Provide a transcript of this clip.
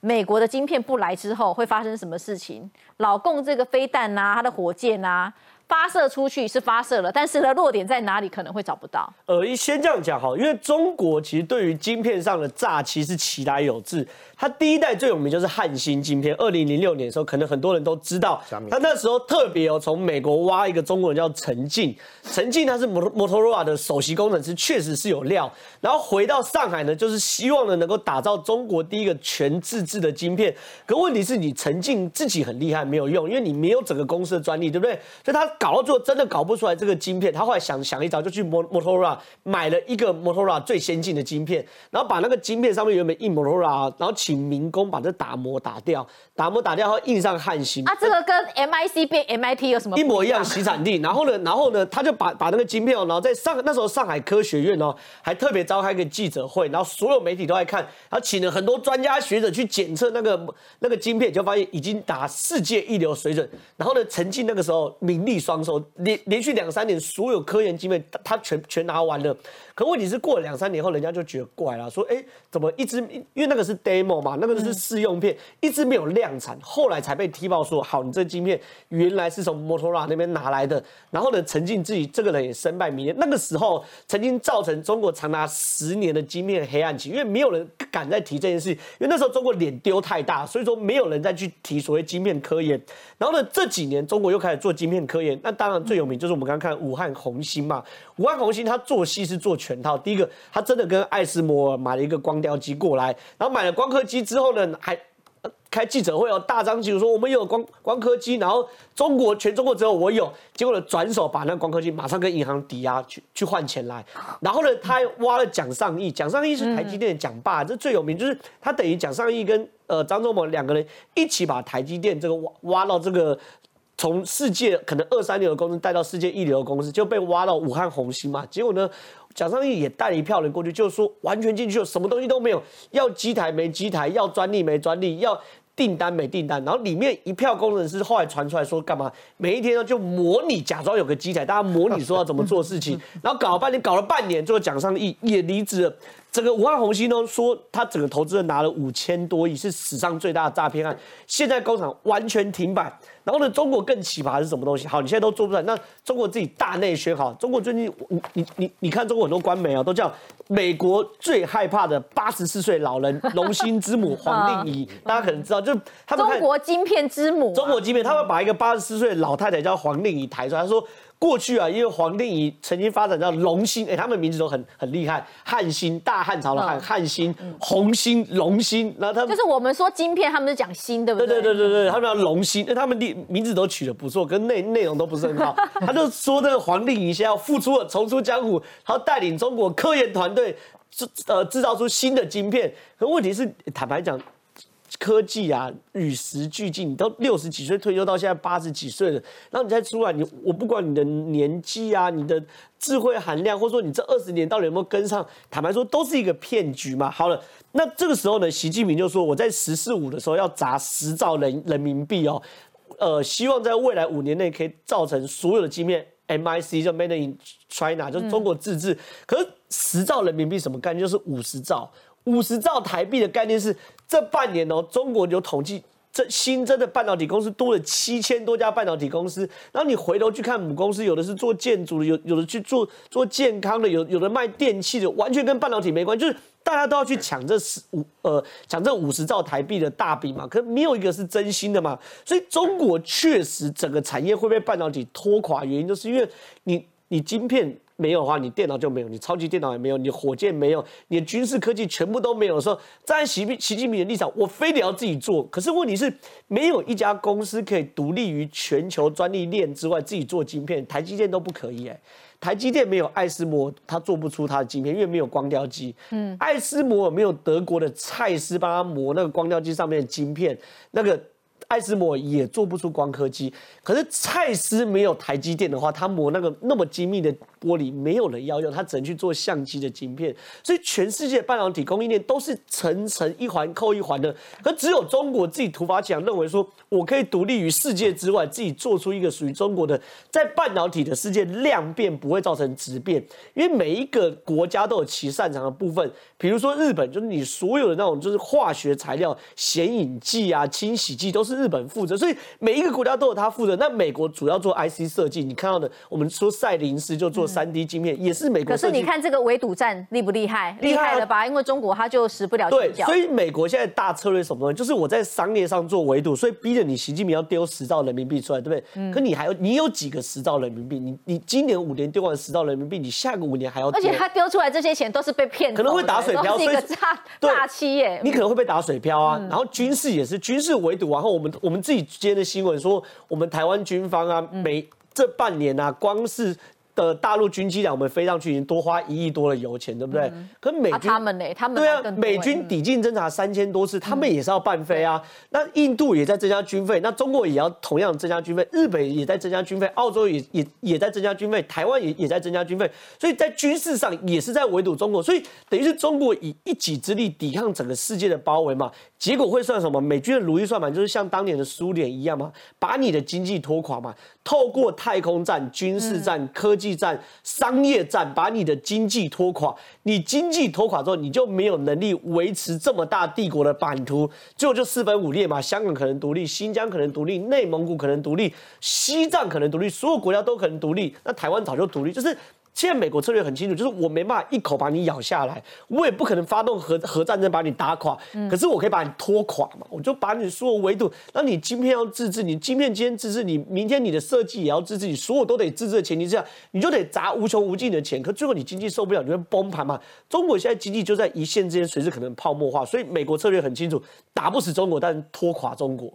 美国的晶片不来之后会发生什么事情？老共这个飞弹啊，它的火箭啊。发射出去是发射了，但是呢，落点在哪里可能会找不到。呃，先这样讲哈，因为中国其实对于晶片上的诈欺是其来有致。它第一代最有名就是汉芯晶片，二零零六年的时候，可能很多人都知道。他那时候特别有从美国挖一个中国人叫陈进，陈进他是摩摩托罗拉的首席工程师，确实是有料。然后回到上海呢，就是希望呢能够打造中国第一个全自制的晶片。可问题是你陈进自己很厉害没有用，因为你没有整个公司的专利，对不对？所以他搞到最后真的搞不出来这个晶片。他后来想想一招，就去摩摩托罗拉买了一个摩托罗拉最先进的晶片，然后把那个晶片上面原本印摩托罗拉，然后请民工把这打磨打掉，打磨打掉后印上汉芯。啊，这个跟 MIC 变 MIT 有什么一模一样？洗产地。然后呢，然后呢，他就把把那个晶片哦，然后在上那时候上海科学院哦，还特别召开一个记者会，然后所有媒体都在看，然后请了很多专家学者去检测那个那个晶片，就发现已经达世界一流水准。然后呢，曾经那个时候名利双收，连连续两三年所有科研晶片他全全拿完了。可问题是过了两三年后，人家就觉得怪了，说哎，怎么一直因为那个是 demo 嘛，那个是试用片，一直没有量产，后来才被踢爆说，好，你这晶片原来是从摩托罗拉那边拿来的。然后呢，陈进自己这个人也身败名裂。那个时候曾经造成中国长达十年的晶片黑暗期，因为没有人敢再提这件事，因为那时候中国脸丢太大，所以说没有人再去提所谓晶片科研。然后呢，这几年中国又开始做晶片科研，那当然最有名就是我们刚刚看武汉红星嘛，武汉红星它做戏是做全。套，第一个，它真的跟爱斯摩尔买了一个光雕机过来，然后买了光刻机之后呢，还开记者会哦，大张旗鼓说我们有光光刻机，然后中国全中国只有我有，结果呢，转手把那光刻机马上跟银行抵押去去换钱来，然后呢，他还挖了蒋尚义，蒋尚义是台积电的蒋爸，这最有名，就是他等于蒋尚义跟呃张忠谋两个人一起把台积电这个挖挖到这个。从世界可能二三流的公司带到世界一流的公司，就被挖到武汉红星嘛。结果呢，蒋尚义也带了一票人过去，就是说完全进去了，什么东西都没有，要机台没机台，要专利没专利，要订单没订单。然后里面一票工程师后来传出来说干嘛？每一天呢就模拟，假装有个机台，大家模拟说要怎么做事情，然后搞了半天，搞了半年，最后蒋尚义也离职了。整个武汉红星呢说，他整个投资人拿了五千多亿，是史上最大的诈骗案。现在工厂完全停摆。然后呢，中国更奇葩是什么东西？好，你现在都做不出来。那中国自己大内宣好，中国最近你你你你看中国很多官媒啊，都叫美国最害怕的八十四岁老人龙芯之母黄令仪。大家可能知道，就他们中国晶片之母，中国晶片，他们把一个八十四岁老太太叫黄令仪抬出来，他说。过去啊，因为黄定仪曾经发展到龙芯，哎，他们名字都很很厉害，汉芯，大汉朝的汉，汉芯，红芯，龙芯，那他们就是我们说晶片，他们是讲芯，对不对？对对对对对，他们叫龙芯，那他们的名字都取得不错，跟内内容都不是很好。他就说这个黄定仪现在要复出了，重出江湖，他要带领中国科研团队制呃制造出新的晶片。可问题是，坦白讲。科技啊，与时俱进。你都六十几岁退休，到现在八十几岁了，然后你再出来，你我不管你的年纪啊，你的智慧含量，或者说你这二十年到底有没有跟上，坦白说都是一个骗局嘛。好了，那这个时候呢，习近平就说我在“十四五”的时候要砸十兆人人民币哦，呃，希望在未来五年内可以造成所有的晶片 MIC 就 Made in China，就是中国自制。可是十兆人民币什么概念？就是五十兆。五十兆台币的概念是，这半年哦，中国有统计，这新增的半导体公司多了七千多家半导体公司。然后你回头去看母公司，有的是做建筑的，有有的去做做健康的，有有的卖电器的，完全跟半导体没关系。就是大家都要去抢这十五呃抢这五十兆台币的大饼嘛，可没有一个是真心的嘛。所以中国确实整个产业会被半导体拖垮，原因就是因为你你晶片。没有的话，你电脑就没有，你超级电脑也没有，你火箭没有，你的军事科技全部都没有的时候，站在习习近平的立场，我非得要自己做。可是问题是，没有一家公司可以独立于全球专利链之外自己做晶片，台积电都不可以哎。台积电没有爱斯摩，它做不出它的晶片，因为没有光雕机。嗯，爱斯摩没有德国的蔡司帮他磨那个光雕机上面的晶片，那个。爱斯摩也做不出光刻机。可是蔡司没有台积电的话，它磨那个那么精密的玻璃，没有人要用，它只能去做相机的晶片。所以全世界半导体供应链都是层层一环扣一环的，可只有中国自己突发奇想，认为说我可以独立于世界之外，自己做出一个属于中国的，在半导体的世界量变不会造成质变，因为每一个国家都有其擅长的部分。比如说日本，就是你所有的那种就是化学材料、显影剂啊、清洗剂都是日本负责，所以每一个国家都有它负责。那美国主要做 IC 设计，你看到的，我们说赛灵思就做三 D 镜片，也是美国。可是你看这个围堵战厉不厉害？厉害了吧？因为中国它就使不了对，所以美国现在大策略什么东西？就是我在商业上做围堵，所以逼着你习近平要丢十兆人民币出来，对不对？嗯。可你还有你有几个十兆人民币？你你今年五年丢完十兆人民币，你下个五年还要？而且他丢出来这些钱都是被骗，可能会打水漂，是一个诈诈欺耶。你可能会被打水漂啊。然后军事也是军事围堵，然后我们我们自己接的新闻说，我们台湾军方啊，每这半年啊，光是。的大陆军机两，我们飞上去已经多花一亿多的油钱，对不对？可美军他们呢？他们对啊，美军抵近侦察三千多次，他们也是要半飞啊。那印度也在增加军费，那中国也要同样增加军费，日本也在增加军费，澳洲也也也在增加军费，台湾也也在增加军费，所以在军事上也是在围堵中国，所以等于是中国以一己之力抵抗整个世界的包围嘛。结果会算什么？美军的如意算盘就是像当年的苏联一样嘛，把你的经济拖垮嘛。透过太空战、军事战、科技战、商业战，把你的经济拖垮。你经济拖垮之后，你就没有能力维持这么大帝国的版图，最后就四分五裂嘛。香港可能独立，新疆可能独立，内蒙古可能独立，西藏可能独立，所有国家都可能独立。那台湾早就独立，就是。现在美国策略很清楚，就是我没办法一口把你咬下来，我也不可能发动核核战争把你打垮，可是我可以把你拖垮嘛，我就把你所有维度，那你晶片要自制，你晶片今天自制，你明天你的设计也要自制，你所有都得自制的前提之下，你就得砸无穷无尽的钱，可最后你经济受不了，你会崩盘嘛？中国现在经济就在一线之间，随时可能泡沫化，所以美国策略很清楚，打不死中国，但拖垮中国。